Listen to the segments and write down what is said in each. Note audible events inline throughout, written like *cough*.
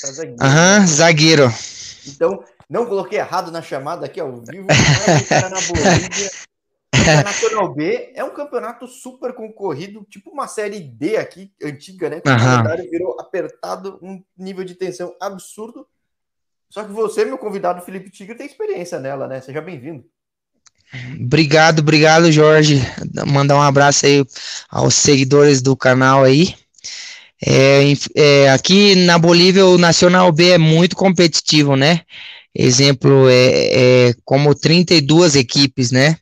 Tá zagueiro. Aham, zagueiro. Então, não coloquei errado na chamada aqui ao vivo. o cara na Bolívia. O *laughs* Nacional B é um campeonato super concorrido, tipo uma série D aqui, antiga, né? Que o Aham. calendário virou apertado, um nível de tensão absurdo. Só que você, meu convidado Felipe Tigre, tem experiência nela, né? Seja bem-vindo. Obrigado, obrigado, Jorge. Mandar um abraço aí aos seguidores do canal aí. É, é, aqui na Bolívia, o Nacional B é muito competitivo, né? Exemplo, é, é como 32 equipes, né?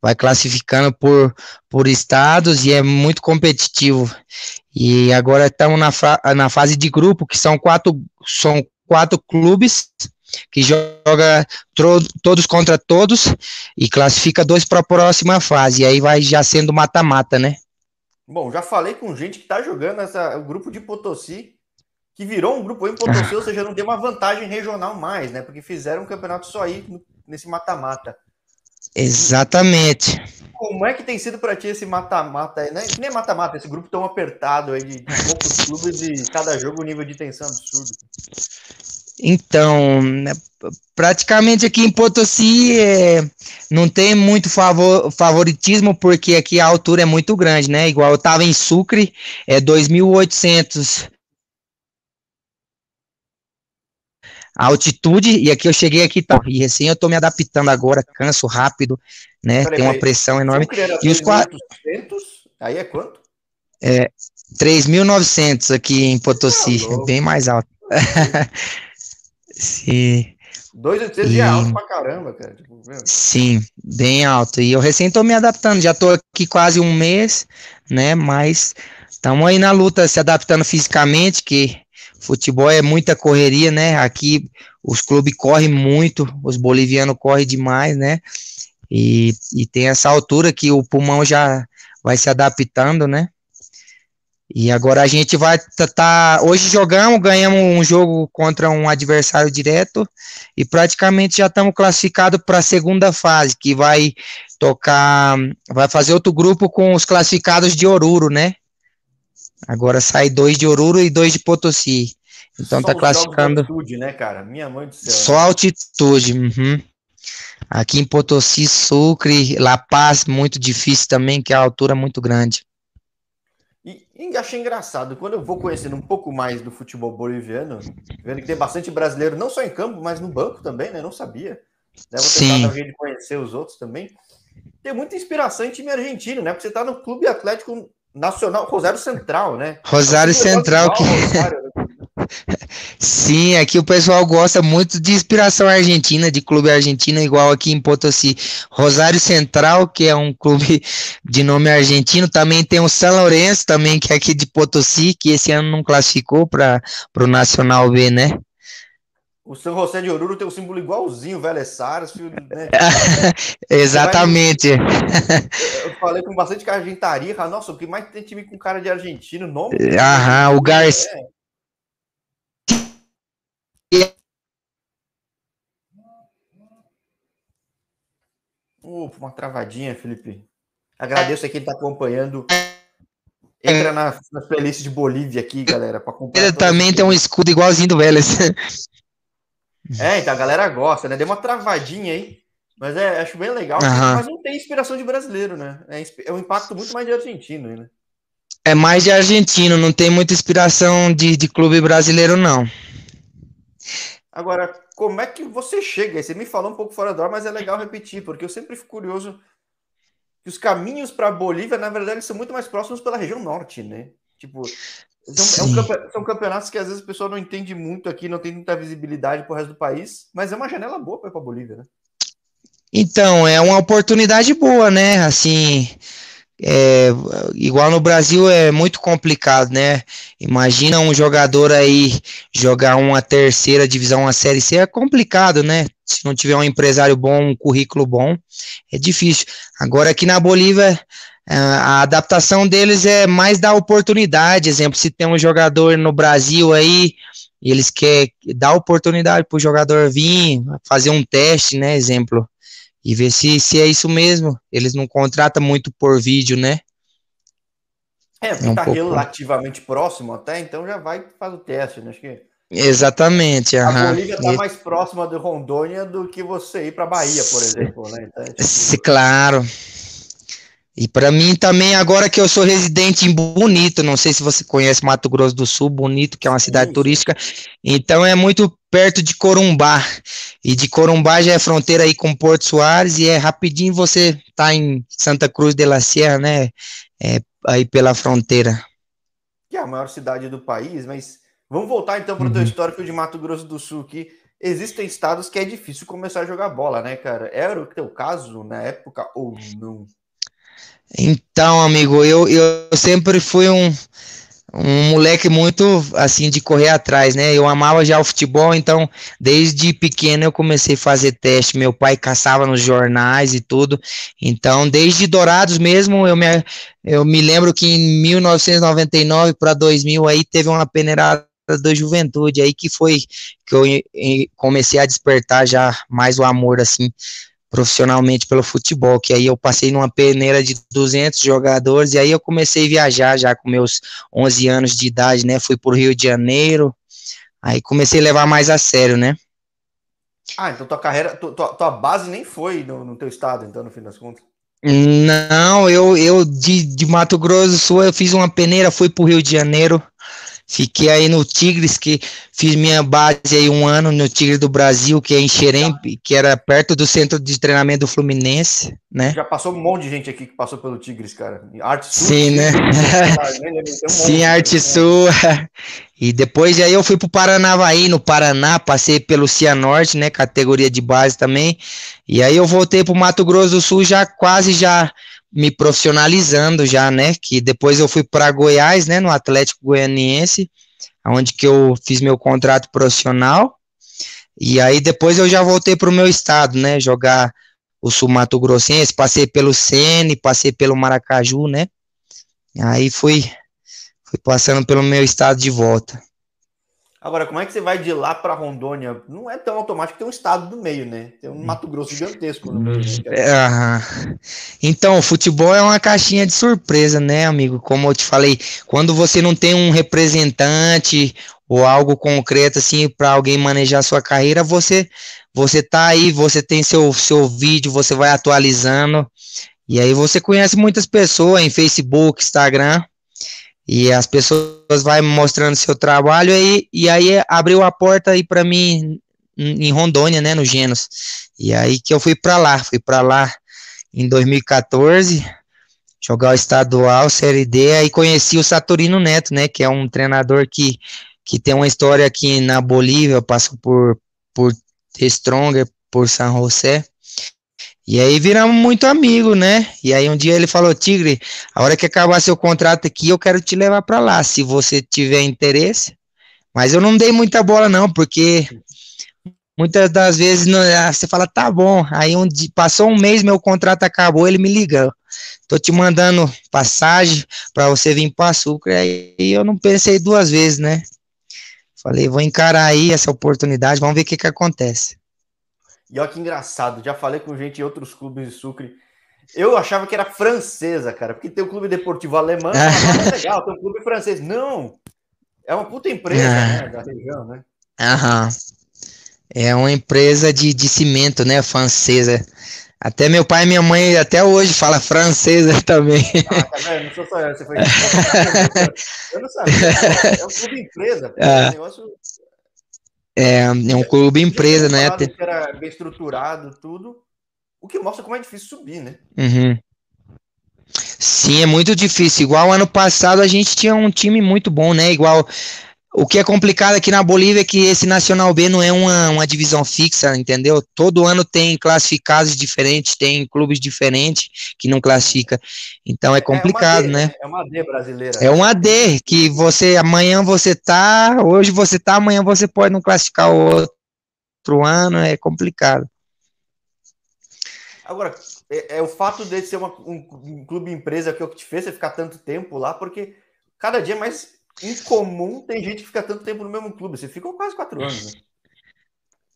Vai classificando por, por estados e é muito competitivo. E agora estamos na, na fase de grupo, que são quatro, são quatro clubes que joga todos contra todos e classifica dois para a próxima fase. E aí vai já sendo mata-mata, né? Bom, já falei com gente que tá jogando essa, o grupo de Potosí, que virou um grupo em Potosí, ou seja, não tem uma vantagem regional mais, né? Porque fizeram um campeonato só aí nesse mata-mata. Exatamente. Como é que tem sido para ti esse mata-mata aí? Né? Nem mata-mata, esse grupo tão apertado aí de poucos clubes e cada jogo um nível de tensão absurdo. Então, praticamente aqui em Potosí é, não tem muito favor- favoritismo, porque aqui a altura é muito grande, né? Igual eu estava em Sucre, é 2.800 a altitude, e aqui eu cheguei aqui, tá, e recém eu tô me adaptando agora, canso rápido, né? Peraí, Tem uma pressão enorme. E os qua- 2.800, aí é quanto? 3.900 aqui em Potosí, Tá louco. bem mais alto. *laughs* Sim. 2.800 E- é alto pra caramba, cara. Tipo, Sim, bem alto. E eu recém tô me adaptando, já tô aqui quase um mês, né? Mas estamos aí na luta, se adaptando fisicamente, que futebol é muita correria, né? Aqui os clubes correm muito, os bolivianos correm demais, né? E, e tem essa altura que o pulmão já vai se adaptando, né? E agora a gente vai tá, tá- hoje jogamos, ganhamos um jogo contra um adversário direto e praticamente já estamos classificados para a segunda fase, que vai tocar, vai fazer outro grupo com os classificados de Oruro, né? Agora sai dois de Oruro e dois de Potosí. Então só tá jogos de classificando altitude, né, cara? Minha mãe do céu. só altitude. uhum. Aqui em Potosí, Sucre, La Paz, muito difícil também, que a altura é muito grande. E, e achei engraçado, quando eu vou conhecendo um pouco mais do futebol boliviano, vendo que tem bastante brasileiro, não só em campo, mas no banco também, né? Não sabia. Né? Vou Sim. tentar dar um jeito de conhecer os outros também. Tem muita inspiração em time argentino, né? Porque você tá no Clube Atlético Nacional, Rosário Central, né? Rosário É Central, igual que Rosário, né? Sim, aqui o pessoal gosta muito de inspiração argentina, de clube argentino, igual aqui em Potosí. Rosário Central, que é um clube de nome argentino, também tem o São Lourenço, também, que é aqui de Potosí, que esse ano não classificou para o Nacional B, né? O São José de Oruro tem um símbolo igualzinho, o Vélez Sarsfield, né? *laughs* Exatamente. Eu falei com bastante argentaria, cara, nossa, o que mais tem time com cara de argentino, nome? Aham, o Garcia. É. Opa, uma travadinha, Felipe. Agradeço a quem está acompanhando. Entra na, nas playlists de Bolívia aqui, galera, para acompanhar. Ele também tem um escudo igualzinho do Vélez. *laughs* É, então a galera gosta, né? Deu uma travadinha aí, mas é, acho bem legal. Aham. Mas não tem inspiração de brasileiro, né? É, é um impacto muito mais de argentino, né? É mais de argentino, não tem muita inspiração de, de clube brasileiro, não. Agora, como é que você chega? Você me falou um pouco fora da hora, mas é legal repetir, porque eu sempre fico curioso que os caminhos para a Bolívia, na verdade, são muito mais próximos pela região norte, né? Tipo, são, é um campe- são campeonatos que às vezes o pessoal não entende muito aqui, não tem muita visibilidade pro resto do país, mas é uma janela boa para ir para a Bolívia, né? Então, é uma oportunidade boa, né? Assim, é, igual no Brasil é muito complicado, né? Imagina um jogador aí jogar uma terceira divisão, uma série C, é complicado, né? Se não tiver um empresário bom, um currículo bom, é difícil. Agora aqui na Bolívia, é, a adaptação deles é mais dar oportunidade. Exemplo, se tem um jogador no Brasil aí, eles querem dar oportunidade para o jogador vir, fazer um teste, né? Exemplo e ver se, se é isso mesmo. Eles não contratam muito por vídeo, né? É, porque É um tá pouco- relativamente próximo até, então já vai e faz o teste, né? Acho que Exatamente. A Bolívia está mais próxima de Rondônia do que você ir para Bahia, por exemplo, né? Então, é tipo... Claro. E para mim também, agora que eu sou residente em Bonito, não sei se você conhece Mato Grosso do Sul, Bonito, que é uma cidade turística, então é muito perto de Corumbá. E de Corumbá já é fronteira aí com Porto Soares e é rapidinho você tá em Santa Cruz de la Sierra, né? É, aí pela fronteira. Que é a maior cidade do país, mas vamos voltar então para o uhum. teu histórico de Mato Grosso do Sul, que existem estados que é difícil começar a jogar bola, né, cara? Era o teu caso na época ou não? Então, amigo, eu, eu sempre fui um, um moleque muito assim de correr atrás, né? Eu amava já o futebol, então desde pequeno eu comecei a fazer teste. Meu pai caçava nos jornais e tudo. Então, desde Dourados mesmo, eu me, eu me lembro que em 1999 para 2000 aí teve uma peneirada da juventude aí que foi que eu comecei a despertar já mais o amor assim profissionalmente pelo futebol, que aí eu passei numa peneira de 200 jogadores e aí eu comecei a viajar já com meus 11 anos de idade, né? Fui para o Rio de Janeiro, aí comecei a levar mais a sério, né? Ah, então tua carreira, tua, tua base nem foi no, no teu estado, então, no fim das contas? Não, eu, eu de, de Mato Grosso do Sul, eu fiz uma peneira, fui para o Rio de Janeiro, Fiquei aí no Tigres, que fiz minha base aí um ano no Tigres do Brasil, que é em Xerém, que era perto do centro de treinamento do Fluminense, né? Já passou um monte de gente aqui que passou pelo Tigres, cara. Arte Sul. Sim, né? *laughs* Sim, Arte Sul. E depois aí eu fui pro Paranavaí, no Paraná, passei pelo Cianorte, né, categoria de base também. E aí eu voltei pro Mato Grosso do Sul já quase já me profissionalizando já, né? Que depois eu fui para Goiás, né? No Atlético Goianiense, onde que eu fiz meu contrato profissional. E aí depois eu já voltei para o meu estado, né? Jogar o Sul Mato Grossense, passei pelo Sene, passei pelo Maracaju, né? Aí fui, fui passando pelo meu estado de volta. Agora, como é que você vai de lá para Rondônia? Não é tão automático, tem um estado do meio, né? Tem um Mato Grosso gigantesco no meio. Né? É, então, o futebol é uma caixinha de surpresa, né, amigo? Como eu te falei, quando você não tem um representante ou algo concreto assim para alguém manejar sua carreira, você você tá aí, você tem seu seu vídeo, você vai atualizando e aí você conhece muitas pessoas em Facebook, Instagram e as pessoas vai mostrando seu trabalho aí e aí abriu a porta aí para mim em Rondônia, né, no Genos. E aí que eu fui para lá, fui para lá em 2014 jogar o estadual Série D, aí conheci o Saturino Neto, né, que é um treinador que que tem uma história aqui na Bolívia, passou por por Stronger, por San José. E aí viramos muito amigo, né? E aí um dia ele falou: Tigre, a hora que acabar seu contrato aqui, eu quero te levar para lá, se você tiver interesse. Mas eu não dei muita bola, não, porque muitas das vezes não, ah, você fala, tá bom. Aí um, passou um mês, meu contrato acabou, ele me ligou. Tô te mandando passagem para você vir para Açúcar. Aí eu não pensei duas vezes, né? Falei, vou encarar aí essa oportunidade, vamos ver o que, que acontece. E olha que engraçado, já falei com gente em outros clubes de Sucre. Eu achava que era francesa, cara, porque tem o clube deportivo alemão, *laughs* é legal, tem um clube francês. Não! É uma puta empresa, é. né, da região, né? Aham. É uma empresa de, de cimento, né, francesa. Até meu pai e minha mãe até hoje fala francesa *laughs* também. Ah, tá vendo? Não sou só eu, você foi. *laughs* eu não sabia. É um clube empresa. É. Um negócio é, é um clube empresa, né? Que era bem estruturado, tudo. O que mostra como é difícil subir, né? Uhum. Sim, é muito difícil. Igual ano passado a gente tinha um time muito bom, né? Igual o que é complicado aqui na Bolívia é que esse Nacional B não é uma, uma divisão fixa, entendeu? Todo ano tem classificados diferentes, tem clubes diferentes que não classifica. Então é complicado, é D, né? É uma D brasileira. É uma D que você amanhã você tá, hoje você tá, amanhã você pode não classificar o outro ano, é complicado. Agora, é, é o fato de ser uma, um, um clube empresa que é o que te fez você ficar tanto tempo lá, porque cada dia é mais incomum tem gente que fica tanto tempo no mesmo clube. Você ficou quase quatro anos, né?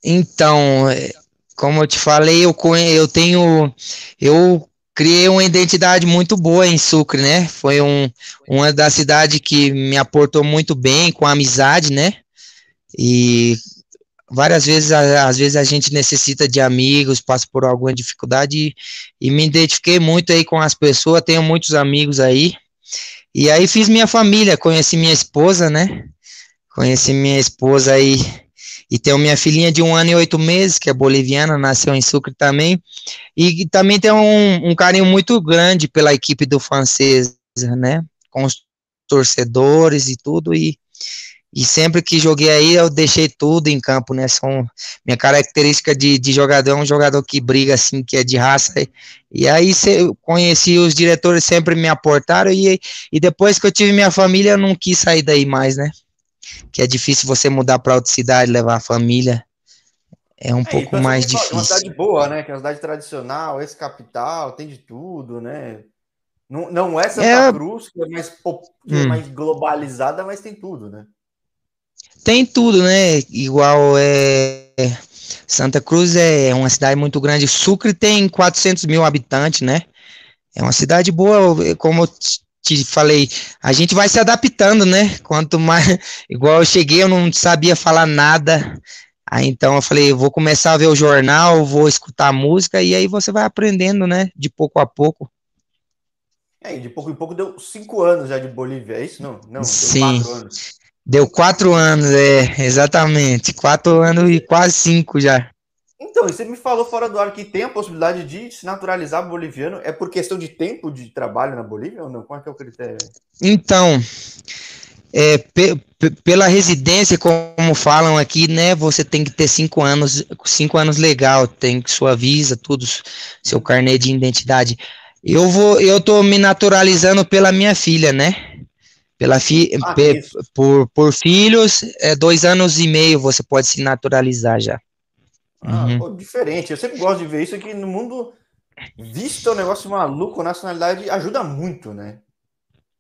Então, é, como eu te falei, eu, eu tenho. Eu criei uma identidade muito boa em Sucre, né? Foi um, uma das cidades que me aportou muito bem, com amizade, né? e várias vezes, às vezes a gente necessita de amigos, passa por alguma dificuldade e, e me identifiquei muito aí com as pessoas, tenho muitos amigos aí. E aí fiz minha família, conheci minha esposa, né? Conheci minha esposa aí e tenho minha filhinha de um ano e oito meses, que é boliviana, nasceu em Sucre também. E também tenho um, um carinho muito grande pela equipe do francês, né? Com os torcedores e tudo. E, e sempre que joguei aí, eu deixei tudo em campo, né? São, minha característica de, de jogador é um jogador que briga, assim, que é de raça. E, e aí se, conheci os diretores, sempre me aportaram. E, e depois que eu tive minha família, eu não quis sair daí mais, né? que é difícil você mudar para outra cidade, levar a família. É um é, pouco mais difícil. É uma cidade boa, né? Que é uma cidade tradicional, esse capital, tem de tudo, né? Não, não é Santa é... Cruz, que é, mais, que é hum. é mais globalizada, mas tem tudo, né? Tem tudo, né? Igual é. Santa Cruz é uma cidade muito grande. Sucre tem 400 mil habitantes, né? É uma cidade boa, como eu te falei, a gente vai se adaptando, né? Quanto mais, *laughs* igual eu cheguei, eu não sabia falar nada. Aí então eu falei, vou começar a ver o jornal, vou escutar música e aí você vai aprendendo, né? De pouco a pouco. É, de pouco em pouco deu cinco anos já de Bolívia, é isso? Não, não, Sim. Quatro anos. Deu quatro anos, é, exatamente. Quatro anos e quase cinco já. Então, você me falou fora do ar que tem a possibilidade de se naturalizar boliviano. É por questão de tempo de trabalho na Bolívia ou não? Qual é, é o critério? Então, é, pela residência, como falam aqui, né? Você tem que ter cinco anos, cinco anos legal, tem sua visa, tudo, seu carnê de identidade. Eu vou, eu tô me naturalizando pela minha filha, né? Pela fi, ah, pe, por, por filhos, é dois anos e meio você pode se naturalizar já. Ah, uhum. pô, diferente. Eu sempre gosto de ver isso aqui no mundo. Visto o um negócio maluco, nacionalidade ajuda muito, né?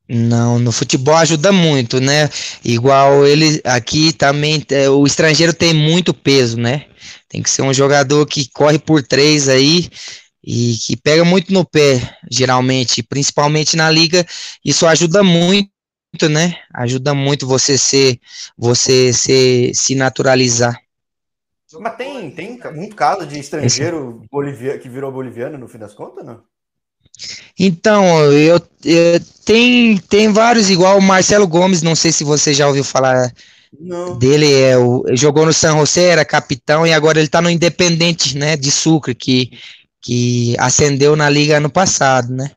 Não, no futebol ajuda muito, né? Igual ele aqui também, é, o estrangeiro tem muito peso, né? Tem que ser um jogador que corre por três aí e que pega muito no pé, geralmente, principalmente na liga. Isso ajuda muito, né? Ajuda muito você ser, você ser, se naturalizar. Mas tem, tem muito caso de estrangeiro bolivia, que virou boliviano no fim das contas, não? Então, eu, eu tem, tem vários, igual o Marcelo Gomes, não sei se você já ouviu falar não. dele, é, o, jogou no San José, era capitão, e agora ele tá no Independente, né, de Sucre, que, que ascendeu na liga ano passado, né?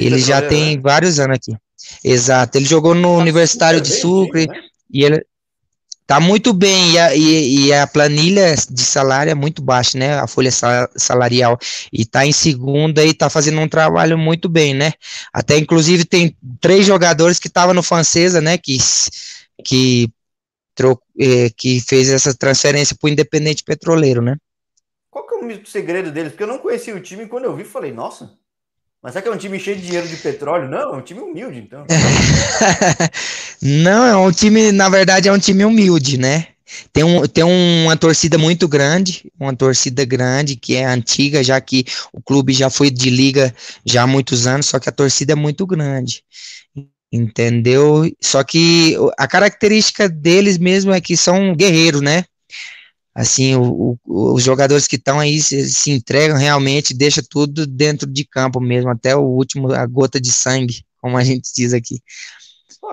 Ele já tem né? vários anos aqui. Exato, ele jogou no tá Universitário de Sucre, bem, né? e ele, Tá muito bem, e a, e, e a, planilha de salário é muito baixa, né? A folha salarial. E tá em segunda e tá fazendo um trabalho muito bem, né? Até inclusive tem três jogadores que estavam no Francesa, né? Que, que, eh, que fez essa transferência pro Independente Petroleiro, né? Qual que é o segredo deles? Porque eu não conhecia o time e quando eu vi, falei, nossa, mas será que é um time cheio de dinheiro de petróleo? Não, é um time humilde, então. *laughs* Não, é um time, na verdade, é um time humilde, né? Tem, um, tem uma torcida muito grande, uma torcida grande que é antiga, já que o clube já foi de liga já há muitos anos, só que a torcida é muito grande. Entendeu? Só que a característica deles mesmo é que são guerreiros, né? Assim, o, o, os jogadores que estão aí se, se, entregam realmente, deixa tudo dentro de campo mesmo, até o último, a gota de sangue, como a gente diz aqui.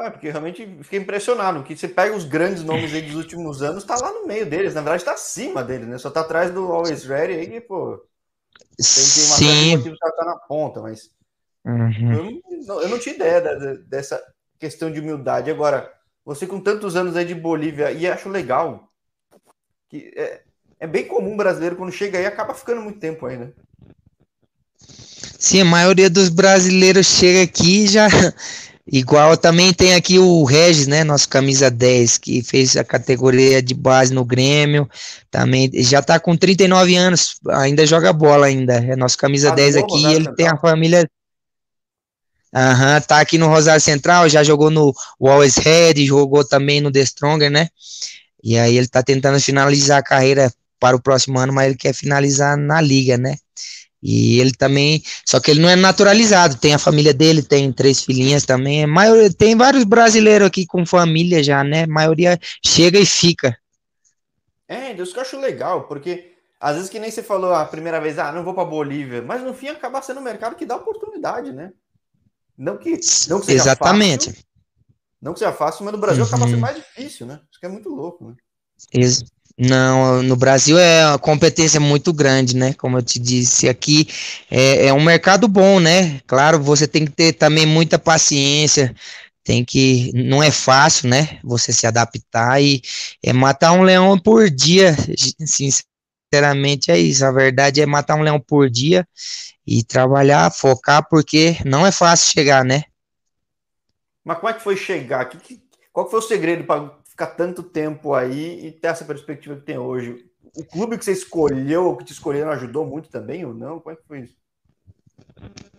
É, porque realmente fiquei impressionado, que você pega os grandes nomes aí dos últimos anos, tá lá no meio deles, na verdade tá acima deles, né? Só tá atrás do Always Ready aí, pô. Tem, tem uma Sim. que tá na ponta, mas uhum. eu, não, eu, não, tinha ideia da, dessa questão de humildade. Agora, você com tantos anos aí de Bolívia, e acho legal que é, é bem comum brasileiro quando chega aí acaba ficando muito tempo aí, né? Sim, a maioria dos brasileiros chega aqui já *laughs* igual também tem aqui o Regis, né, nosso camisa 10, que fez a categoria de base no Grêmio, também já tá com 39 anos, ainda joga bola ainda, é nosso camisa ah, 10 aqui, ele Central. tem a família Aham, uhum, tá aqui no Rosário Central, já jogou no Always Red, jogou também no The Stronger, né? E aí ele está tentando finalizar a carreira para o próximo ano, mas ele quer finalizar na liga, né? E ele também, só que ele não é naturalizado, tem a família dele, tem três filhinhas também. Maioria, tem vários brasileiros aqui com família já, né? A maioria chega e fica. É, isso que eu acho legal, porque às vezes que nem você falou a primeira vez, ah, não vou para Bolívia, mas no fim acaba sendo um mercado que dá oportunidade, né? Não que, não que seja Exatamente. Fácil, não que seja fácil, mas no Brasil uhum. acaba sendo mais difícil, né? Isso que é muito louco, né? Ex não, no Brasil é a competência muito grande, né? Como eu te disse, aqui é, é um mercado bom, né? Claro, você tem que ter também muita paciência, tem que não é fácil, né? Você se adaptar e é matar um leão por dia. Sinceramente é isso. A verdade é matar um leão por dia e trabalhar, focar, porque não é fácil chegar, né? Mas como é que foi chegar? qual foi o segredo para ficar tanto tempo aí e ter essa perspectiva que tem hoje? O clube que você escolheu, que te escolheram, ajudou muito também ou não? Como é que foi isso?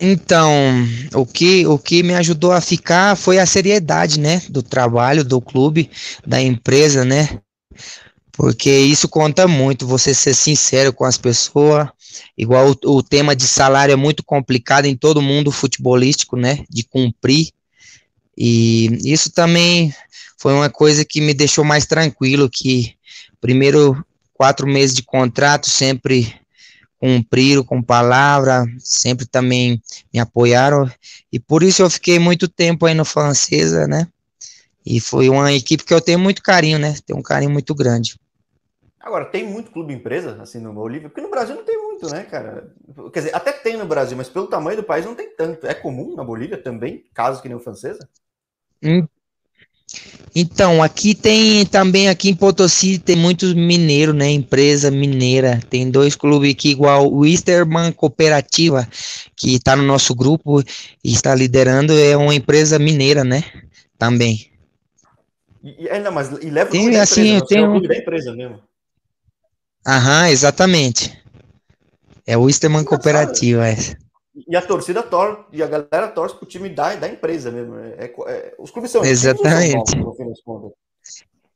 Então, o que, o que me ajudou a ficar foi a seriedade, né, do trabalho, do clube, da empresa, né, porque isso conta muito, você ser sincero com as pessoas, igual o, o tema de salário é muito complicado em todo mundo futebolístico, né, de cumprir, e isso também foi uma coisa que me deixou mais tranquilo, que primeiro quatro meses de contrato sempre cumpriram com palavra, sempre também me apoiaram, e por isso eu fiquei muito tempo aí no Francesa, né? E foi uma equipe que eu tenho muito carinho, né? Tenho um carinho muito grande. Agora, tem muito clube empresa, assim, no Bolívia? Porque no Brasil não tem muito, né, cara? Quer dizer, até tem no Brasil, mas pelo tamanho do país não tem tanto. É comum na Bolívia também, casos que nem o Francesa? Hum, então, aqui tem também aqui em Potosí tem muitos mineiros, né? Empresa mineira. Tem dois clubes aqui igual o Easterman Cooperativa, que está no nosso grupo e está liderando, é uma empresa mineira, né? Também. E, ainda mais, e leva tem, o assim, empresa, tem é um... da empresa mesmo. Aham, exatamente. É o Easterman Cooperativa, essa. E a torcida torce, e a galera torce pro time da, da empresa mesmo. É, é, é os clubes são Exatamente. São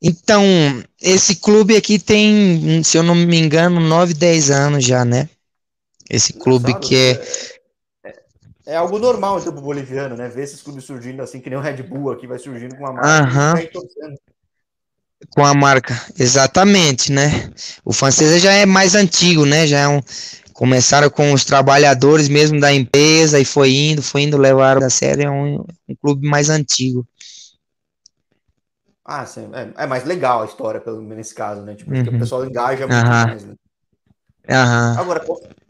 então, esse clube aqui tem, se eu não me engano, 9, 10 anos já, né? Esse clube Engraçado, que é... é... é. algo normal pro boliviano, né? Ver esses clubes surgindo assim, que nem o Red Bull aqui vai surgindo com uma marca uhum. Com a marca, exatamente, né? O francês já é mais antigo, né? Já é um, Começaram com os trabalhadores mesmo da empresa e foi indo, foi indo, levaram a sério, é um, um clube mais antigo. Ah, sim, é, é, mais legal a história, pelo menos nesse caso, né? Tipo, uhum. o pessoal engaja muito uhum. mais, né? Uhum. Agora,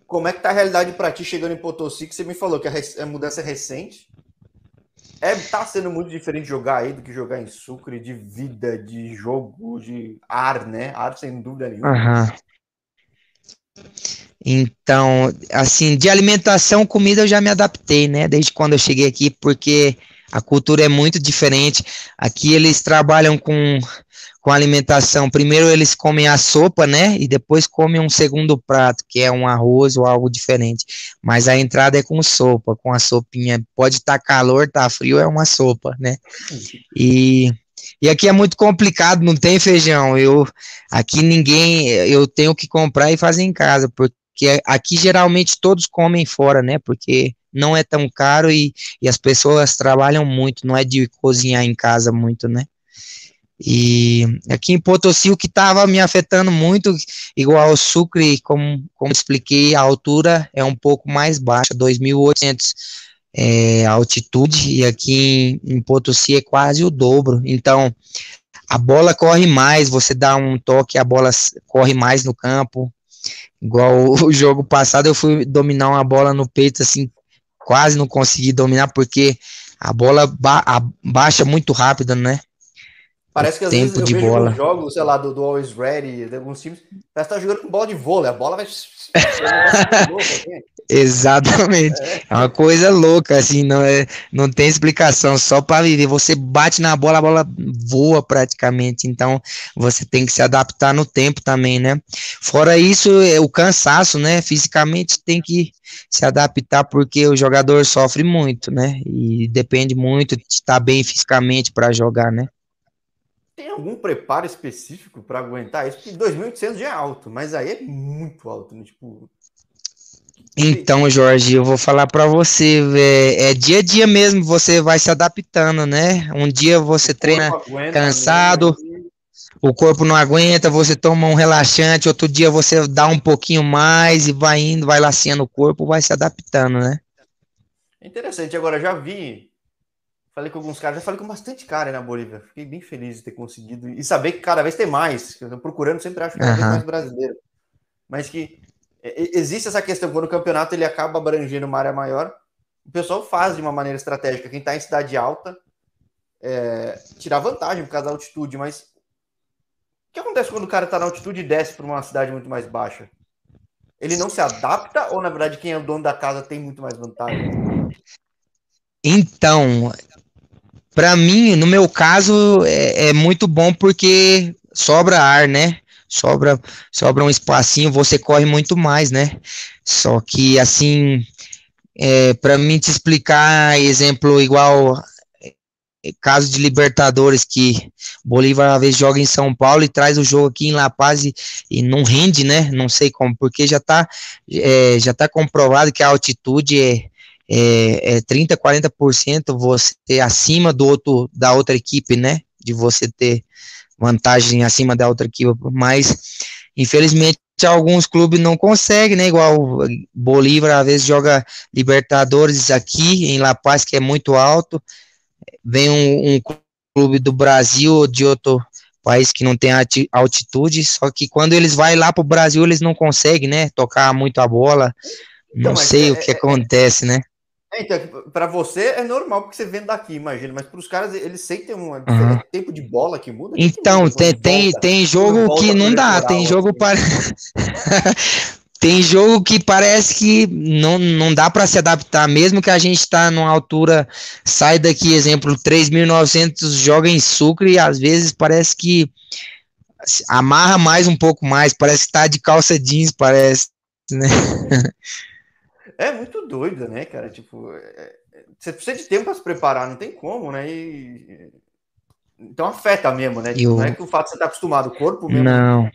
como é que tá a realidade para ti chegando em Potosí, que você me falou que a, mudança é recente? É, tá sendo muito diferente jogar aí do que jogar em Sucre, de vida, de jogo, de ar, né? Ar sem dúvida nenhuma. Uhum. Então, assim, de alimentação, comida eu já me adaptei, né? Desde quando eu cheguei aqui, porque a cultura é muito diferente. Aqui eles trabalham com, com alimentação. Primeiro eles comem a sopa, né? E depois comem um segundo prato, que é um arroz ou algo diferente. Mas a entrada é com sopa, com a sopinha. Pode estar tá calor, tá frio, é uma sopa, né? E e aqui é muito complicado, não tem feijão. Eu aqui ninguém, eu tenho que comprar e fazer em casa, porque aqui geralmente todos comem fora, né? Porque não é tão caro e, e as pessoas trabalham muito, não é de cozinhar em casa muito, né? E aqui em Potosí, o que estava me afetando muito, igual ao Sucre, como, como expliquei, a altura é um pouco mais baixa, 2.800 é, altitude, e aqui em, em Potosí é quase o dobro. Então, a bola corre mais, você dá um toque, a bola corre mais no campo. Igual o jogo passado, eu fui dominar uma bola no peito, assim, quase não consegui dominar, porque a bola ba a, baixa muito rápido, né? Parece que às tempo vezes eu de vejo bola. jogos, sei lá, do, do Always Ready, de alguns times, parece que tá jogando com bola de vôlei, a bola vai Exatamente. É. é uma coisa louca, assim, não, é, não tem explicação, só para viver. Você bate na bola, a bola voa praticamente, então você tem que se adaptar no tempo também, né? Fora isso, é o cansaço, né? Fisicamente tem que se adaptar porque o jogador sofre muito, né? E depende muito de estar bem fisicamente para jogar, né? Tem algum preparo específico para aguentar isso? Porque 2.800 já é alto, mas aí é muito alto, né? Tipo, Então, Jorge, eu vou falar para você, é, é, dia a dia mesmo, você vai se adaptando, né? Um dia você treina cansado, o corpo não aguenta, você toma um relaxante, outro dia você dá um pouquinho mais e vai indo, vai laciando o corpo, vai se adaptando, né? Interessante, agora já vi, falei com alguns caras, já falei com bastante cara na Bolívia, fiquei bem feliz de ter conseguido, e saber que cada vez tem mais, eu tô procurando, sempre acho cada uhum. vez mais brasileiro, mas que existe essa questão, quando o campeonato ele acaba abrangendo uma área maior, o pessoal faz de uma maneira estratégica. Quem está em cidade alta é, tirar vantagem por causa da altitude, mas o que acontece quando o cara está na altitude e desce para uma cidade muito mais baixa? Ele não se adapta ou, na verdade, quem é o dono da casa tem muito mais vantagem? Então, para mim, no meu caso, é, é muito bom porque sobra ar, né? Sobra, sobra um espacinho, você corre muito mais, né? Só que assim, é, para mim te explicar, exemplo igual é, caso de Libertadores que Bolívar às vezes joga em São Paulo e traz o jogo aqui em La Paz e, e não rende, né? Não sei como, porque já está é, já tá comprovado que a altitude é, é, é 30, 40% você acima do outro da outra equipe, né? De você ter vantagem acima da outra equipe, mas infelizmente alguns clubes não conseguem, né? Igual Bolívar às vezes joga Libertadores aqui em La Paz, que é muito alto. Vem um, um clube do Brasil ou de outro país que não tem altitude, só que quando eles vão lá para o Brasil, eles não conseguem, né? Tocar muito a bola. Não então, sei é, o que é, acontece, né? É, então, para você é normal porque você vem daqui, imagina, mas para os caras eles sentem um uhum. tempo de bola que muda. Então, tem, tem, tem jogo que não dá, tem jogo assim. para. *laughs* tem jogo que parece que não, não dá para se adaptar, mesmo que a gente está numa altura, sai daqui, exemplo, 3.900, joga em Sucre e às vezes parece que amarra mais um pouco mais, parece que tá de calça jeans, parece, né? *laughs* É muito doido, né, cara? Tipo, é, é, você precisa de tempo para se preparar, não tem como, né? E, então afeta mesmo, né? Tipo, eu... Não é que o fato de você estar tá acostumado, o corpo mesmo. Não.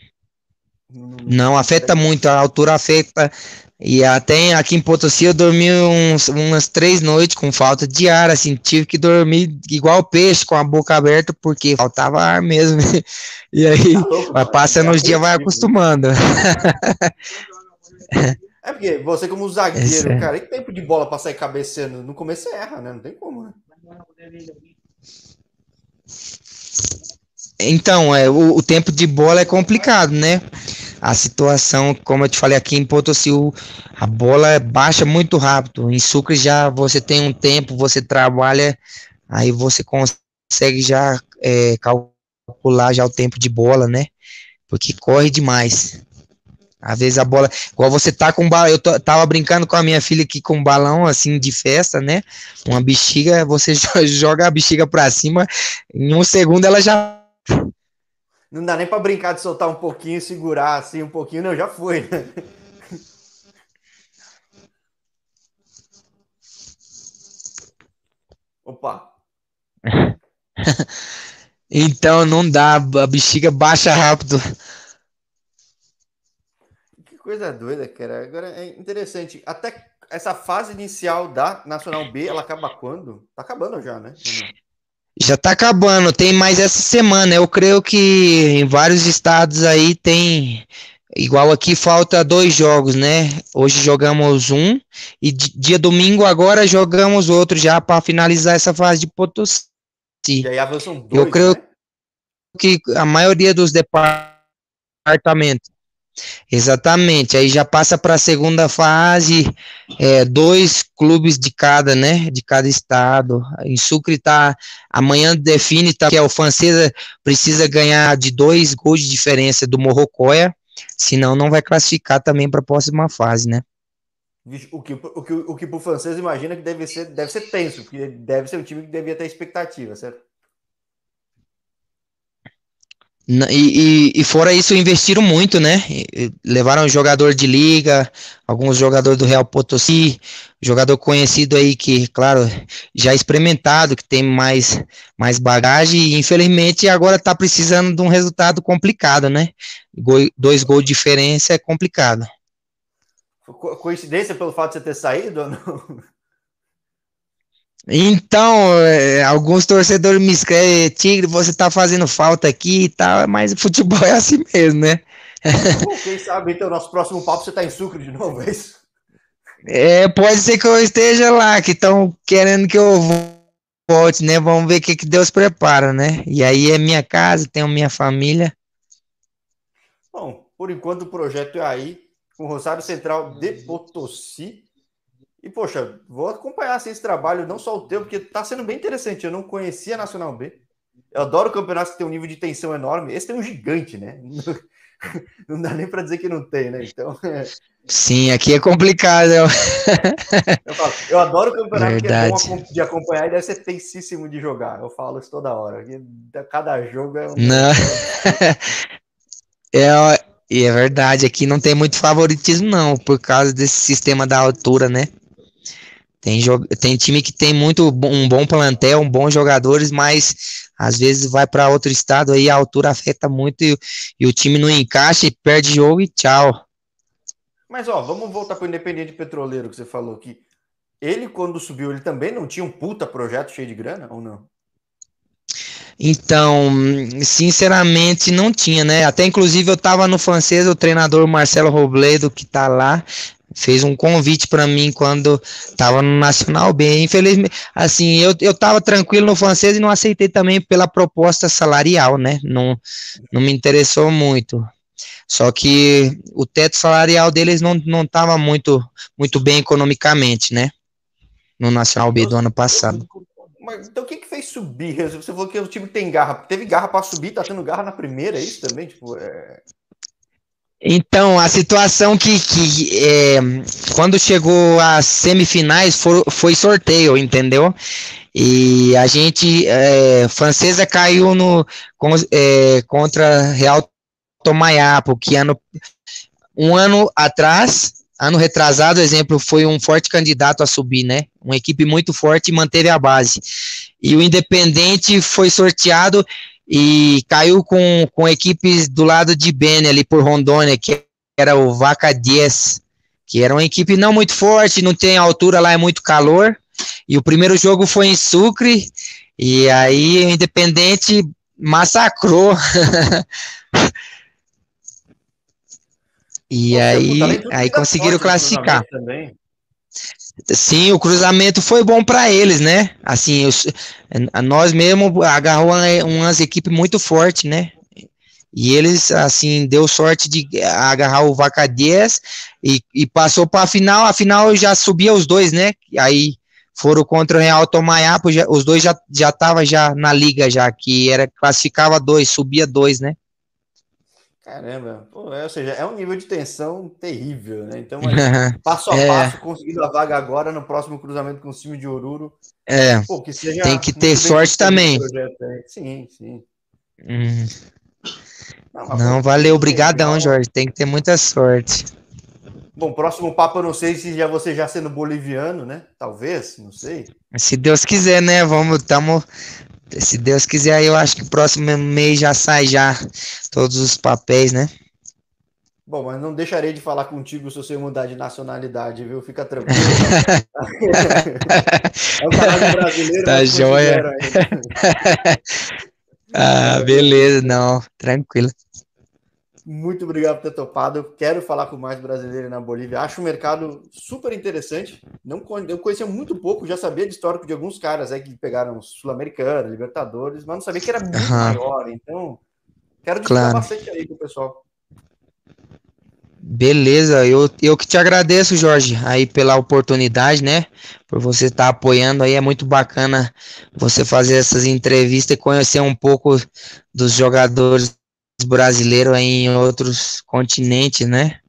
Não, não afeta muito, a altura afeta. E até aqui em Potosí eu dormi uns, umas três noites com falta de ar, assim, tive que dormir igual peixe, com a boca aberta, porque faltava ar mesmo. *laughs* E aí, tá vai passando os dias, vai acostumando. *laughs* É porque você, como zagueiro, é. cara, e tempo de bola pra sair cabeceando? No começo você erra, né? Não tem como, né? Então, é, o, o, tempo de bola é complicado, né? A situação, como eu te falei aqui em Potosí, a bola baixa muito rápido. Em Sucre já você tem um tempo, você trabalha, aí você consegue já é, calcular já o tempo de bola, né? Porque corre demais. Às vezes a bola, igual você tá com balão, eu tava brincando com a minha filha aqui com um balão assim de festa, né? Uma bexiga, você *laughs* joga a bexiga para cima, em um segundo ela já não dá nem para brincar de soltar um pouquinho, segurar assim um pouquinho, não, já foi, né? Opa. *laughs* então não dá, a bexiga baixa rápido coisa doida, cara. Agora é interessante. Até essa fase inicial da Nacional B, ela acaba quando? Tá acabando já, né? Já tá acabando, tem mais essa semana. Eu creio que em vários estados aí tem. Igual aqui falta dois jogos, né? Hoje jogamos um e dia domingo agora jogamos outro já para finalizar essa fase de Potosí. E aí avançam dois, Eu creio né? que a maioria dos departamentos Exatamente, aí já passa para a segunda fase, é, dois clubes de cada, né, de cada estado. Em Sucre tá, amanhã define tá, que é o Francesa precisa ganhar de dois gols de diferença do Morrocoia, senão não vai classificar também para a próxima fase, né. O que, o que, o que para o francês imagina que deve ser, deve ser tenso, porque deve ser um time que devia ter expectativa, certo? E, e, e, fora isso, investiram muito, né? Levaram jogador de liga, alguns jogadores do Real Potosí, jogador conhecido aí que, claro, já experimentado, que tem mais, mais bagagem, e infelizmente agora está precisando de um resultado complicado, né? Dois gols de diferença é complicado. Coincidência pelo fato de você ter saído ou não? *laughs* Então, é, alguns torcedores me escrevem, Tigre, você tá fazendo falta aqui e tal, mas *laughs* futebol é assim mesmo, né? Bom, quem sabe, então, nosso próximo papo você tá em Sucre de novo, é isso? É, pode ser que eu esteja lá, que estão querendo que eu volte, né? Vamos ver o que, que Deus prepara, né? E aí é minha casa, tenho minha família. Bom, por enquanto o projeto é aí, com o Rosário Central de Potosí. E, poxa, vou acompanhar assim, esse trabalho, não só o teu, porque está sendo bem interessante. Eu não conhecia a Nacional B. Eu adoro campeonatos que tem um nível de tensão enorme. Esse tem um gigante, né? *laughs* Não dá nem para dizer que não tem, né? Então. É... Sim, aqui é complicado. Eu, *laughs* falo, eu adoro campeonato Verdade. que é bom de acompanhar e deve ser tensíssimo de jogar. Eu falo isso toda hora. Cada jogo é um. Não. *laughs* é, e é verdade, aqui não tem muito favoritismo, não, por causa desse sistema da altura, né? Tem, tem time que tem muito um bom plantel, um bons jogadores, mas às vezes vai para outro estado aí a altura afeta muito e, e, o time não encaixa e perde jogo e tchau. Mas ó, vamos voltar para o Independente Petroleiro que você falou que ele quando subiu ele também não tinha um puta projeto cheio de grana ou não? Então, sinceramente, não tinha, né? Até inclusive eu tava no francês, o treinador Marcelo Robledo, que tá lá, fez um convite para mim quando estava no Nacional B. Infelizmente, assim, eu, eu tranquilo no francês e não aceitei também pela proposta salarial, né? Não, não me interessou muito. Só que o teto salarial deles não, não tava muito, muito bem economicamente, né? No Nacional B do ano passado. Mas, então o que, que fez subir? Você falou que o time tem garra. Teve garra para subir, tá tendo garra na primeira, é isso também? Tipo, é... Então, a situação que, que é, quando chegou às semifinais foi, foi, sorteio, entendeu? E a gente, é, francesa caiu no, com, é, contra Real Tomayapo, que ano, um ano atrás, ano retrasado, exemplo, foi um forte candidato a subir, né? Uma equipe muito forte e manteve a base. E o Independente foi sorteado e caiu com, com equipes do lado de Bene ali por Rondônia, que era o Vaca 10, que era uma equipe não muito forte, não tem altura lá, é muito calor. E o primeiro jogo foi em Sucre, e aí o Independente massacrou. *laughs* e Nossa, aí, aí conseguiram classificar. Também. Sim, o cruzamento foi bom para eles, né? Assim, nós mesmo agarrou umas equipes muito fortes, né? E eles, assim, deu sorte de agarrar o Vaca 10 e, e passou para a final. A final já subia os dois, né? Aí foram contra o Real Tomaiapo, já, os dois já já tava já na liga já, que era classificava dois, subia dois, né? Caramba, Pô, é, ou seja, é um nível de tensão terrível, né? Então, *laughs* passo a é. passo, conseguindo a vaga agora no próximo cruzamento com o time de Oruro. É, Pô, que tem que ter sorte também. Sim, sim. Hum. Não, não valeu, obrigadão, Jorge. Tem que ter muita sorte. Bom, próximo papo eu não sei se já você já sendo boliviano, né? Talvez, não sei. Se Deus quiser, né? Vamos, estamos se Deus quiser, eu acho que o próximo mês já sai já todos os papéis, né? Bom, mas não deixarei de falar contigo se você mudar de nacionalidade, viu? Fica tranquilo. *laughs* é um canal brasileiro. Tá joia. *laughs* ah, beleza, não, tranquilo. Muito obrigado por ter topado. Quero falar com mais brasileiros na Bolívia. Acho o mercado super interessante. Não, eu conhecia muito pouco, já sabia de histórico de alguns caras aí que pegaram Sul-Americana, Libertadores, mas não sabia que era muito uhum. maior. Então, quero discutir bastante aí com o pessoal. Beleza, eu, eu que te agradeço, Jorge, aí pela oportunidade, né? Por você estar tá apoiando aí, é muito bacana você fazer essas entrevistas e conhecer um pouco dos jogadores brasileiro em outros continentes, né?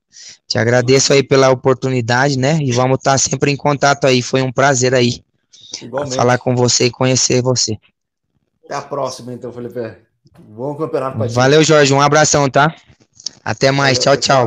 Te agradeço aí pela oportunidade, né? E vamos estar sempre em contato aí. Foi um prazer aí falar com você e conhecer você. Até a próxima, então, Felipe. Bom campeonato pra Valeu, Jorge. Um abração, tá? Até mais. Valeu, tchau, tchau.